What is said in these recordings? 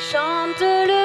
chante le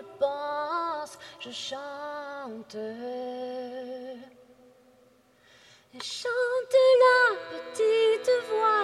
je pense, je chante. Chante la petite voix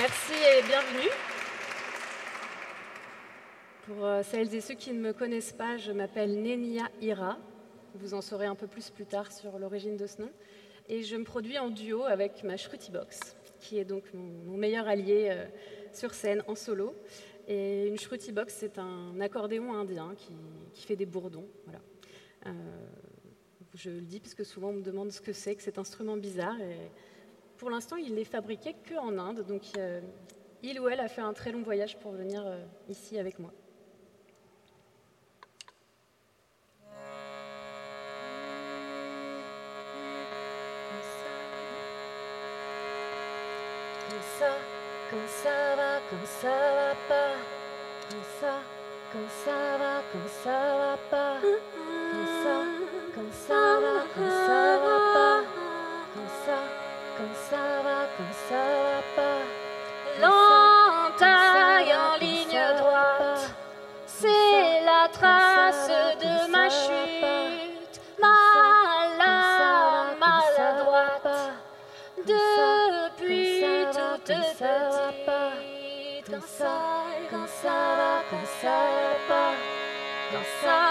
Merci et bienvenue. Pour euh, celles et ceux qui ne me connaissent pas, je m'appelle Nenia Ira. Vous en saurez un peu plus plus tard sur l'origine de ce nom. Et je me produis en duo avec ma Shruti Box, qui est donc mon, meilleur allié euh, sur scène en solo. Et une Shruti Box, c'est un accordéon indien qui, fait des bourdons. Voilà. Euh, je le dis parce que souvent on me demande ce que c'est que cet instrument bizarre. Pour l'instant, il n'est fabriqué qu'en Inde. Donc, euh, il ou elle a fait un très long voyage pour venir euh, ici avec moi. Quand ça va, quand ça va pas, quand ça,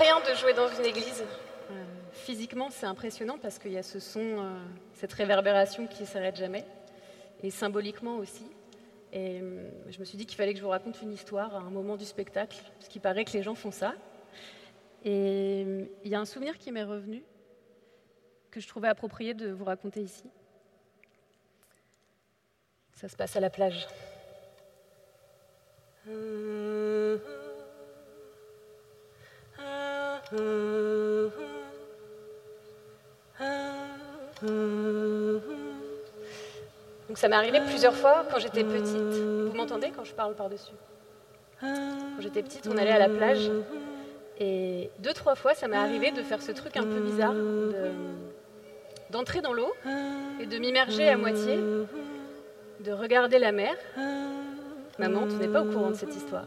rien de jouer dans une église. Euh, physiquement, c'est impressionnant parce qu'il y a ce son, euh, cette réverbération qui s'arrête jamais. Et symboliquement aussi. Et euh, je me suis dit qu'il fallait que je vous raconte une histoire à un moment du spectacle, parce qu'il paraît que les gens font ça. Et euh, il y a un souvenir qui m'est revenu, que je trouvais approprié de vous raconter ici. Ça se passe à la plage. Donc ça m'est arrivé plusieurs fois quand j'étais petite. Vous m'entendez quand je parle par-dessus? Quand j'étais petite, on allait à la plage et deux, trois fois, ça m'est arrivé de faire ce truc un peu bizarre, de- d'entrer dans l'eau et de m'immerger à moitié, de regarder la mer. Maman, tu n'es pas au courant de cette histoire.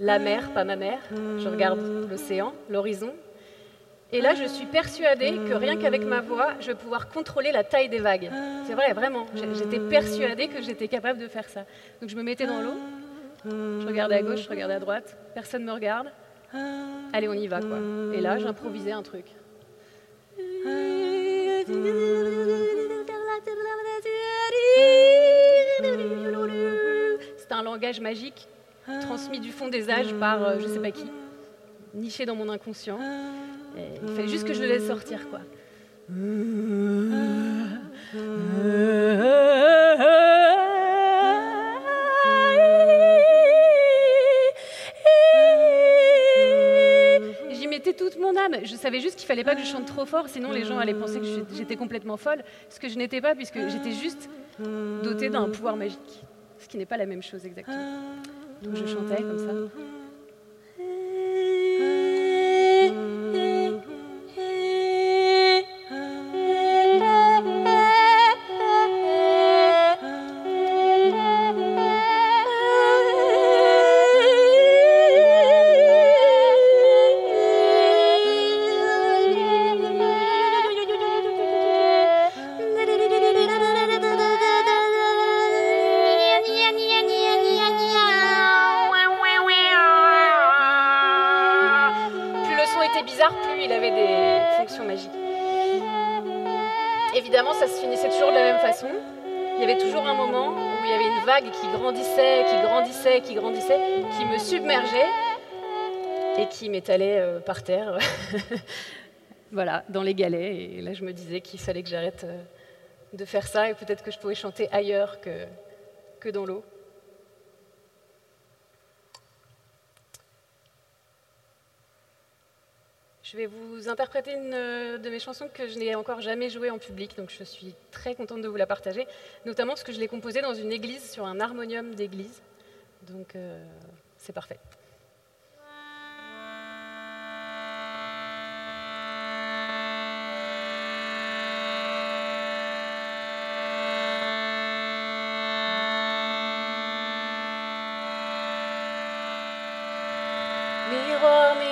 La mer, pas ma mère. Je regarde l'océan, l'horizon. Et là, je suis persuadée que rien qu'avec ma voix, je vais pouvoir contrôler la taille des vagues. C'est vrai, vraiment. J'étais persuadée que j'étais capable de faire ça. Donc je me mettais dans l'eau, je regardais à gauche, je regardais à droite, personne ne me regarde. Allez, on y va, quoi. Et là, j'improvisais un truc. C'était un langage magique transmis du fond des âges par euh, je sais pas qui, niché dans mon inconscient. Il fallait juste que je le laisse sortir, quoi. J'y mettais toute mon âme. Je savais juste qu'il fallait pas que je chante trop fort, sinon les gens allaient penser que j'étais complètement folle. Ce que je n'étais pas, puisque j'étais juste dotée d'un pouvoir magique. Ce qui n'est pas la même chose exactement. Je chantais comme ça. Qui grandissait, qui grandissait, qui grandissait, qui me submergeait et qui m'étalait euh, par terre. voilà, dans les galets. Et là, je me disais qu'il fallait que j'arrête euh, de faire ça et peut-être que je pouvais chanter ailleurs que dans l'eau. Je vais vous interpréter une euh, de mes chansons que je n'ai encore jamais jouée en public, donc je suis très contente de vous la partager, notamment parce que je l'ai composée dans une église, sur un harmonium d'église. Donc euh, c'est parfait. Miroir, miroir,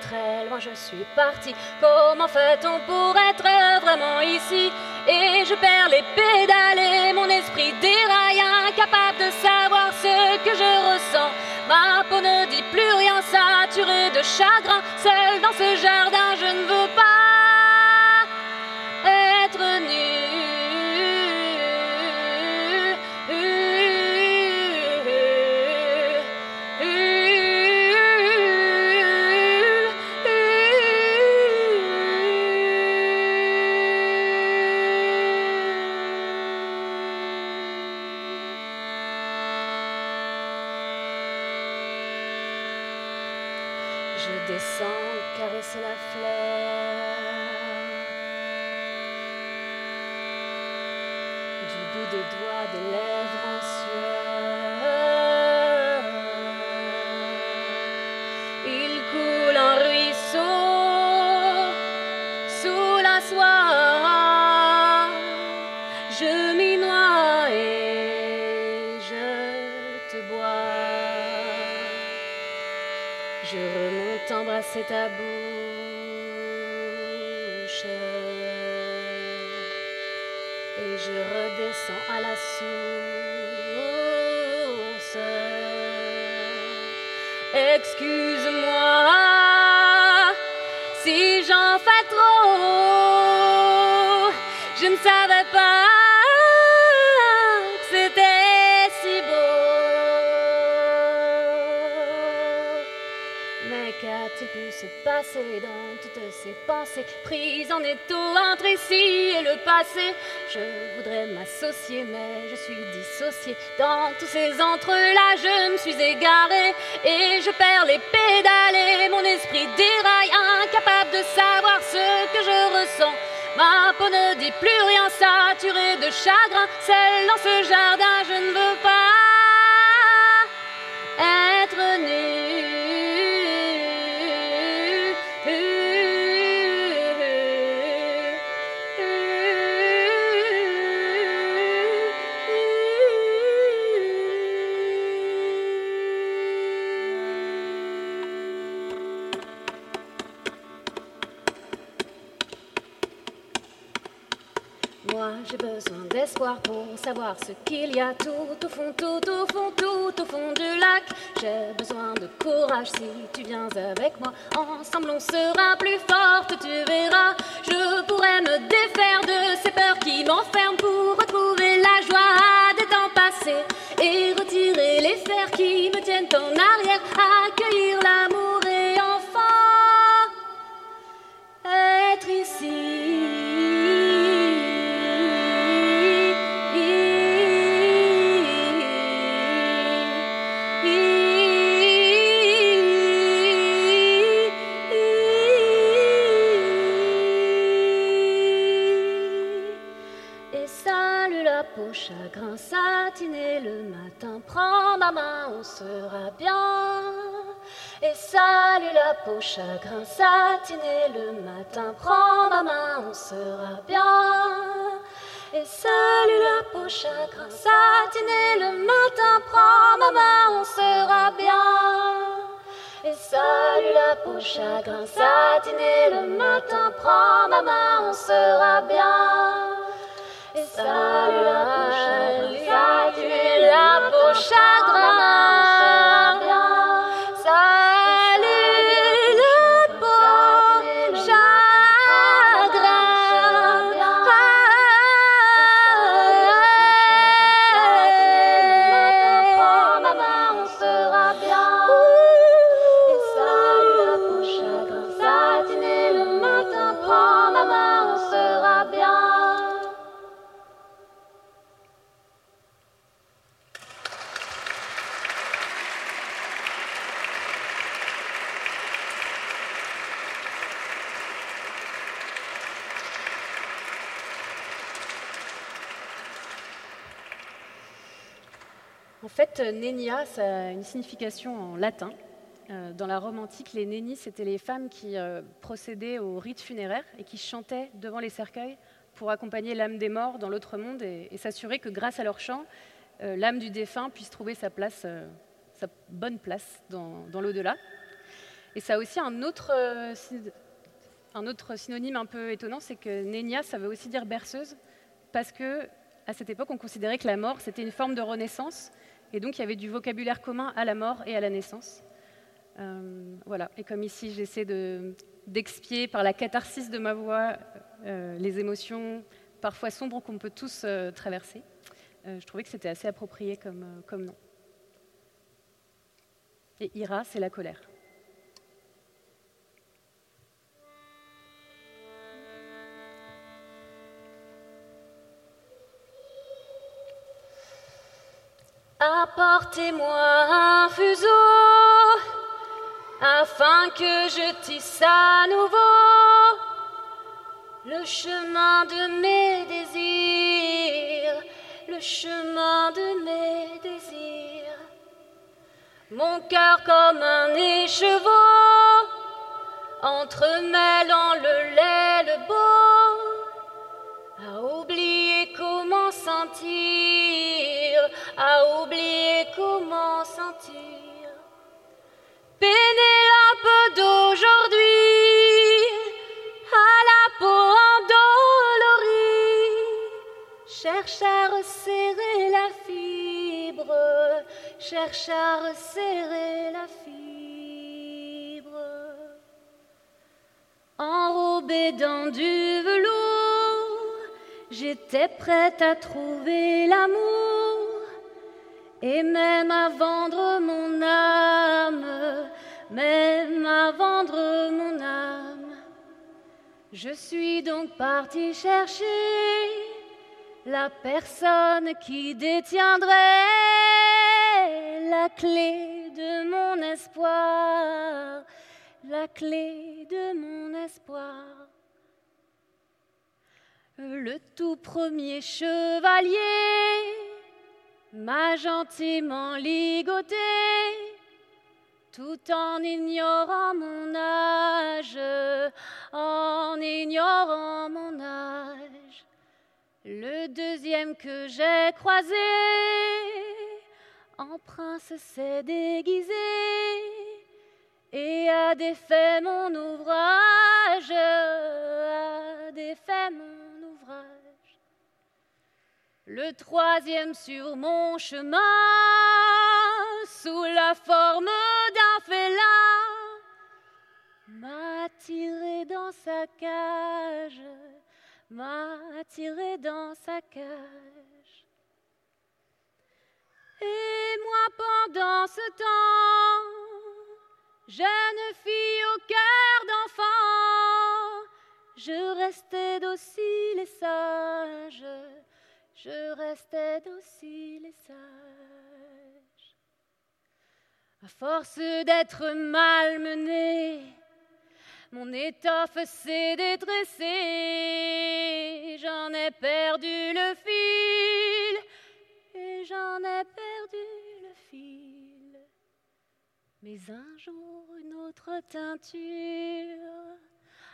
très loin, je suis partie. Comment fait-on pour être vraiment ici? Et je perds les pédales et mon esprit déraille, incapable de savoir ce que je ressens. Ma peau ne dit plus rien, saturée de chagrin. Seule dans ce jardin, je ne veux pas en étau entre ici et le passé? Je voudrais m'associer, mais je suis dissociée. Dans tous ces entre-là, je me suis égarée et je perds les pédales mon esprit déraille, incapable de savoir ce que je ressens. Ma peau ne dit plus rien, saturée de chagrin. Celle dans ce jardin, je ne veux pas ce qu'il y a tout au fond, tout au fond, tout au fond du lac. J'ai besoin de courage si tu viens avec moi. Ensemble on sera plus forte, tu verras. Je pourrais me défaire de ces peurs qui m'enferment pour retrouver la joie des temps passés et retirer les fers qui me tiennent en arrière. Accueillir l'amour la peau, chagrin satiné le matin. Prends ma main, on sera bien. Et salut la peau, chagrin satiné le matin. Prends ma main, on sera bien. Et salut la peau, chagrin satiné le matin. Prends ma main, on sera bien. Et salut la peau, chagrin satiné la peau, chagrin. En fait, euh, Nénia, ça a une signification en latin. Euh, Dans la Rome antique, les nénis, c'était les femmes qui euh, procédaient aux rites funéraires et qui chantaient devant les cercueils pour accompagner l'âme des morts dans l'autre monde et, s'assurer que grâce à leur chant, l'âme du défunt puisse trouver sa place sa bonne place dans, l'au-delà. Et ça a aussi un autre, un autre synonyme un peu étonnant, c'est que Nénia, ça veut aussi dire berceuse, parce que à cette époque, on considérait que la mort, c'était une forme de renaissance, et donc il y avait du vocabulaire commun à la mort et à la naissance. Euh, voilà. Et comme ici, j'essaie d'expier par la catharsis de ma voix euh, les émotions parfois sombres qu'on peut tous euh, traverser, je trouvais que c'était assez approprié comme, comme nom. Et ira, c'est la colère. Apportez-moi un fuseau afin que je tisse à nouveau le chemin de mes désirs, le chemin de mes désirs. Mon cœur comme un écheveau entremêlant le lait, le beau, à oublier comment sentir, à oublier comment sentir. Pénélope d'aujourd'hui, à la peau endolorie, cherche à resserrer la fibre, cherche à resserrer la fibre. Enrobée dans du velours, j'étais prête à trouver l'amour et même à vendre mon âme, même à vendre mon âme. Je suis donc partie chercher la personne qui détiendrait la clé de mon espoir, la clé de mon espoir. Le tout premier chevalier m'a gentiment ligoté, tout en ignorant mon âge, en ignorant mon âge. Le deuxième que j'ai croisé, en prince s'est déguisé et a défait mon ouvrage, a défait mon le troisième sur mon chemin, sous la forme d'un félin, m'a tiré dans sa cage, m'a tiré dans sa cage. Et moi pendant ce temps, jeune fille au cœur d'enfant, je restais docile et sage je restais docile et sage. À force d'être malmenée, mon étoffe s'est détressée, j'en ai perdu le fil, et j'en ai perdu le fil. Mais un jour, une autre teinture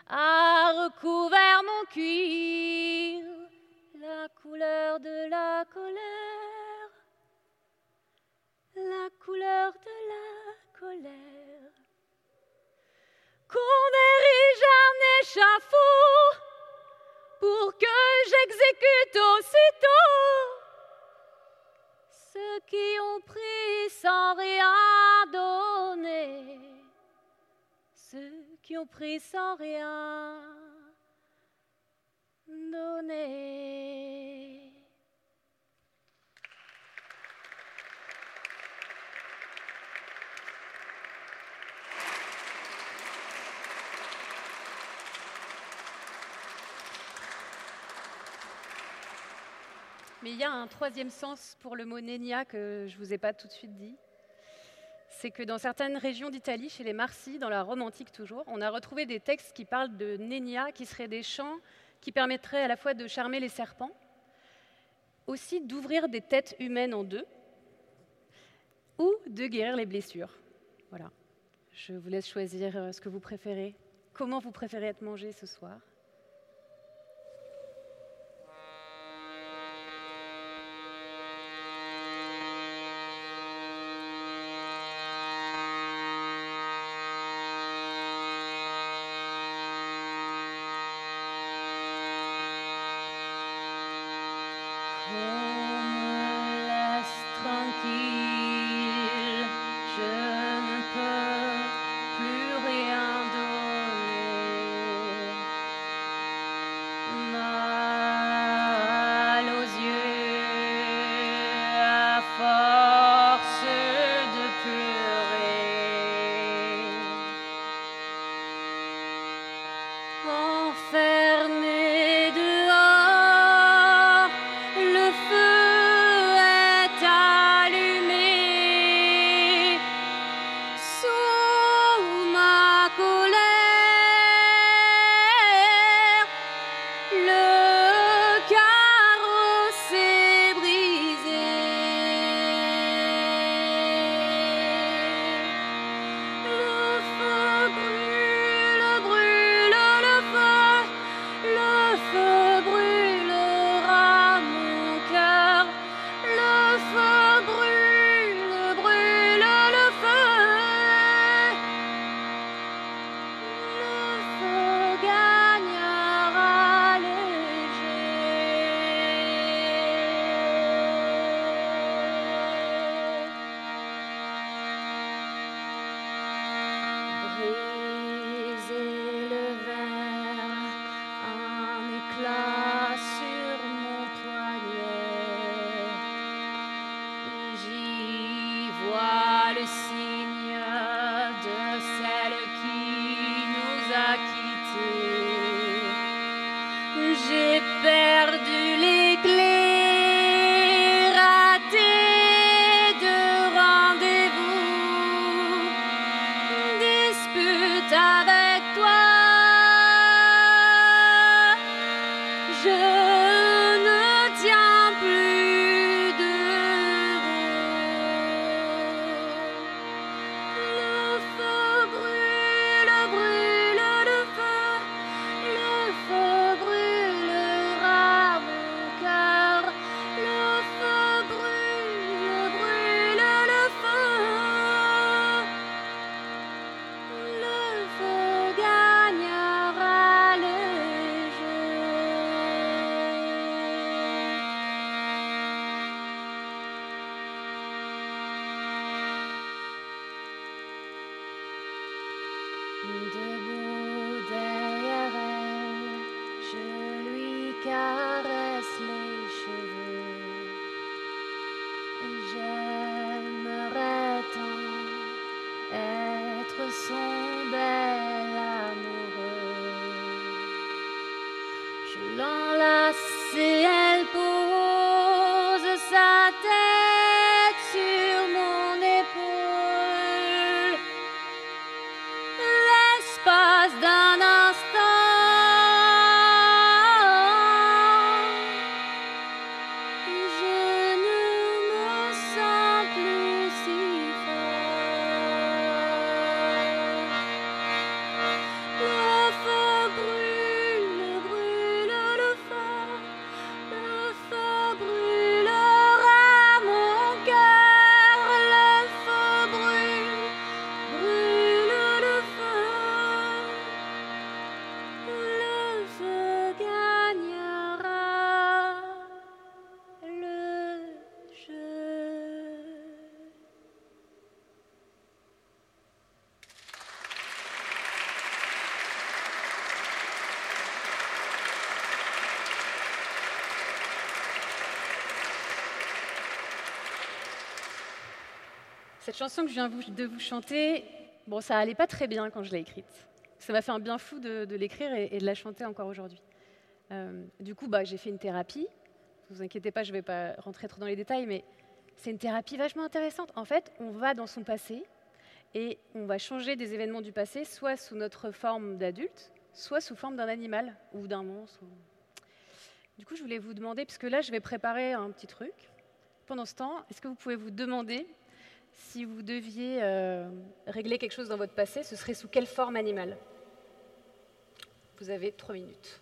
a recouvert mon cuir la couleur de la colère, la couleur de la colère. Qu'on érige un échafaud pour que j'exécute aussitôt ceux qui ont pris sans rien donner, ceux qui ont pris sans rien mais il y a un troisième sens pour le mot Nenia que je ne vous ai pas tout de suite dit. C'est que dans certaines régions d'Italie, chez les Marsi, dans la Rome antique toujours, on a retrouvé des textes qui parlent de Nenia, qui seraient des chants qui permettrait à la fois de charmer les serpents, aussi d'ouvrir des têtes humaines en deux, ou de guérir les blessures. Voilà. Je vous laisse choisir euh, ce que vous préférez. Comment vous préférez être mangé ce soir? Cette chanson que je viens de vous chanter, bon, ça allait pas très bien quand je l'ai écrite. Ça m'a fait un bien fou de, l'écrire et, et de la chanter encore aujourd'hui. Euh, du coup, bah, j'ai fait une thérapie. Ne vous inquiétez pas, je ne vais pas rentrer trop dans les détails, mais c'est une thérapie vachement intéressante. En fait, on va dans son passé et on va changer des événements du passé, soit sous notre forme d'adulte, soit sous forme d'un animal ou d'un monstre. Du coup, je voulais vous demander, puisque là, je vais préparer un petit truc. Pendant ce temps, est-ce que vous pouvez vous demander si vous deviez euh, régler quelque chose dans votre passé, ce serait sous quelle forme animale? Vous avez trois minutes.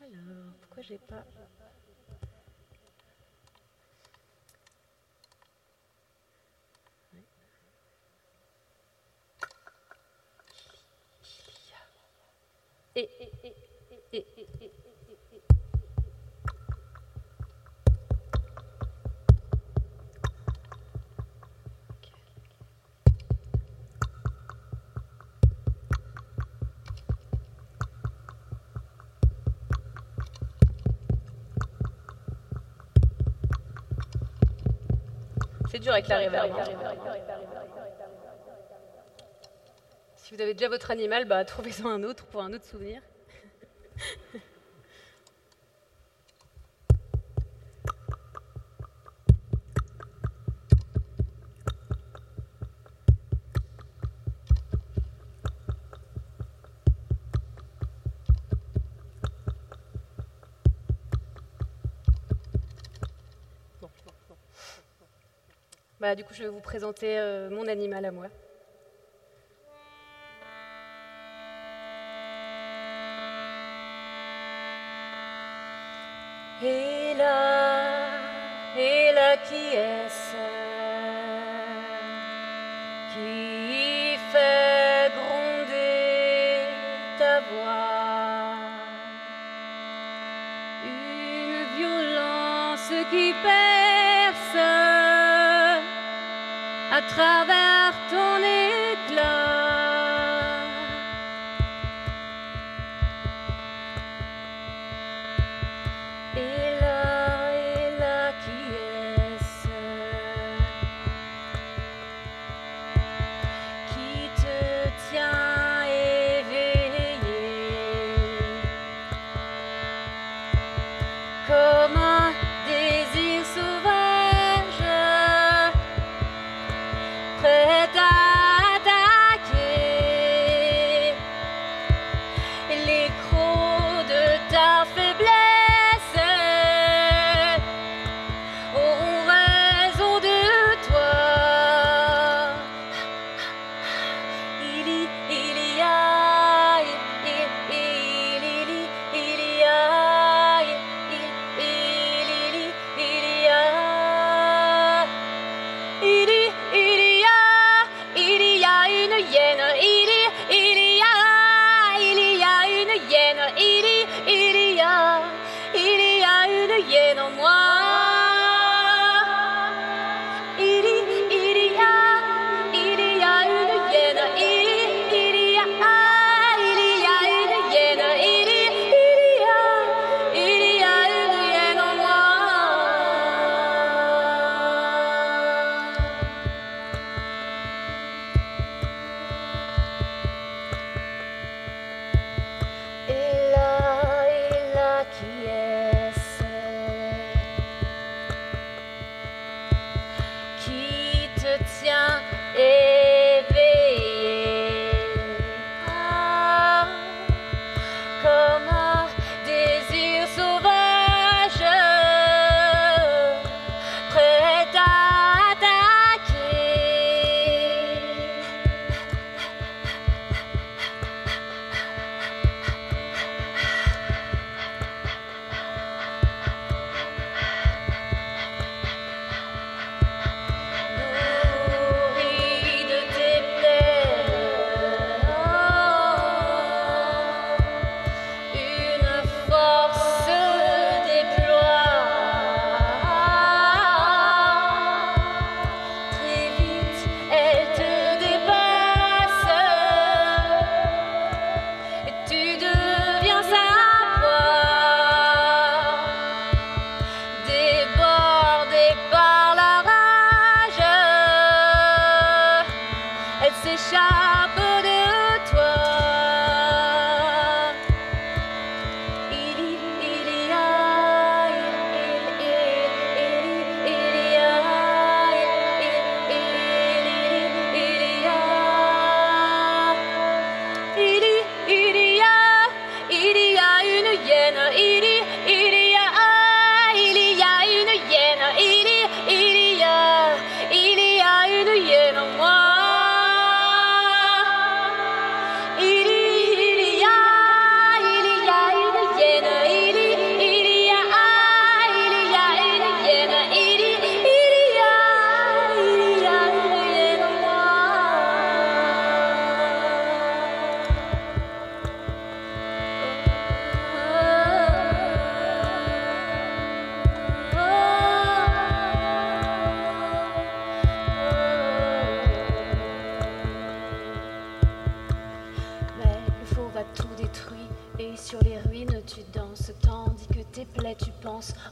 Alors, pourquoi j'ai pas. Et, et, et, C'est dur avec la reverb, hein. Si vous avez déjà votre animal, bah, trouvez-en un autre pour un autre souvenir. Bah, du coup, je vais vous présenter euh, mon animal à moi. Qui perce à travers ton éclat.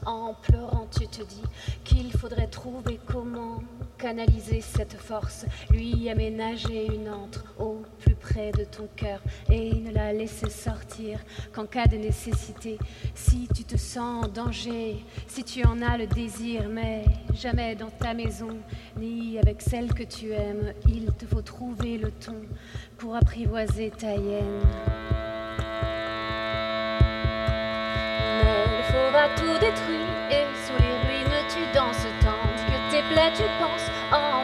en pleurant, tu te dis qu'il faudrait trouver comment canaliser cette force, lui aménager une entre au plus près de ton cœur et ne la laisser sortir qu'en cas de nécessité. Si tu te sens en danger, si tu en as le désir, mais jamais dans ta maison, ni avec celle que tu aimes, il te faut trouver le ton pour apprivoiser ta hyène. Ne faudra tout détruire. tu penses en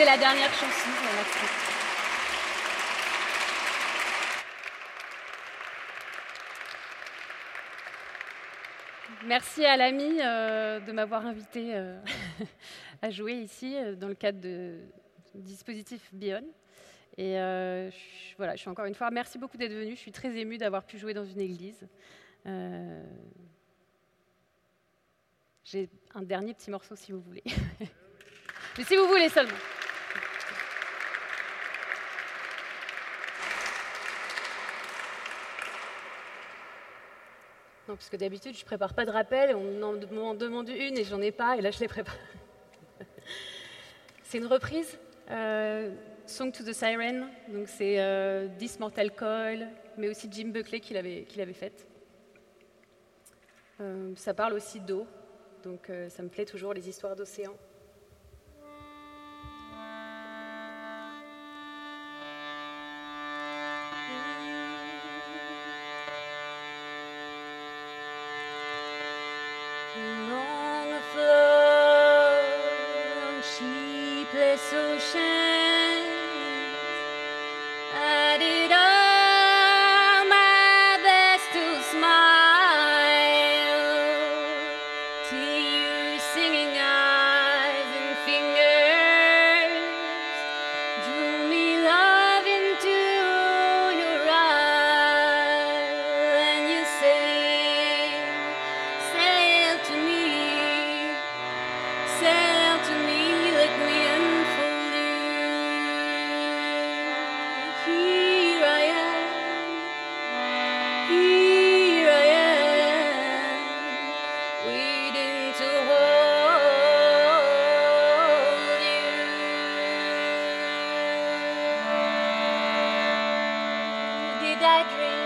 C'était la dernière chanson. Merci à l'ami euh, de m'avoir invité euh, à jouer ici euh, dans le cadre du dispositif Bion. Et voilà, je suis encore une fois, merci beaucoup d'être venu. Je suis très émue d'avoir pu jouer dans une église. J'ai un dernier petit morceau si vous voulez. Mais si vous voulez seulement. Non, parce que d'habitude, je ne prépare pas de rappel, on m'en demande une et j'en ai pas, et là, je les prépare. c'est une reprise, euh, Song to the Siren, donc c'est euh, This Mortal Coil, mais aussi Jim Buckley qui l'avait, faite. Euh, ça parle aussi d'eau, donc euh, ça me plaît toujours, les histoires d'océan. my dreams.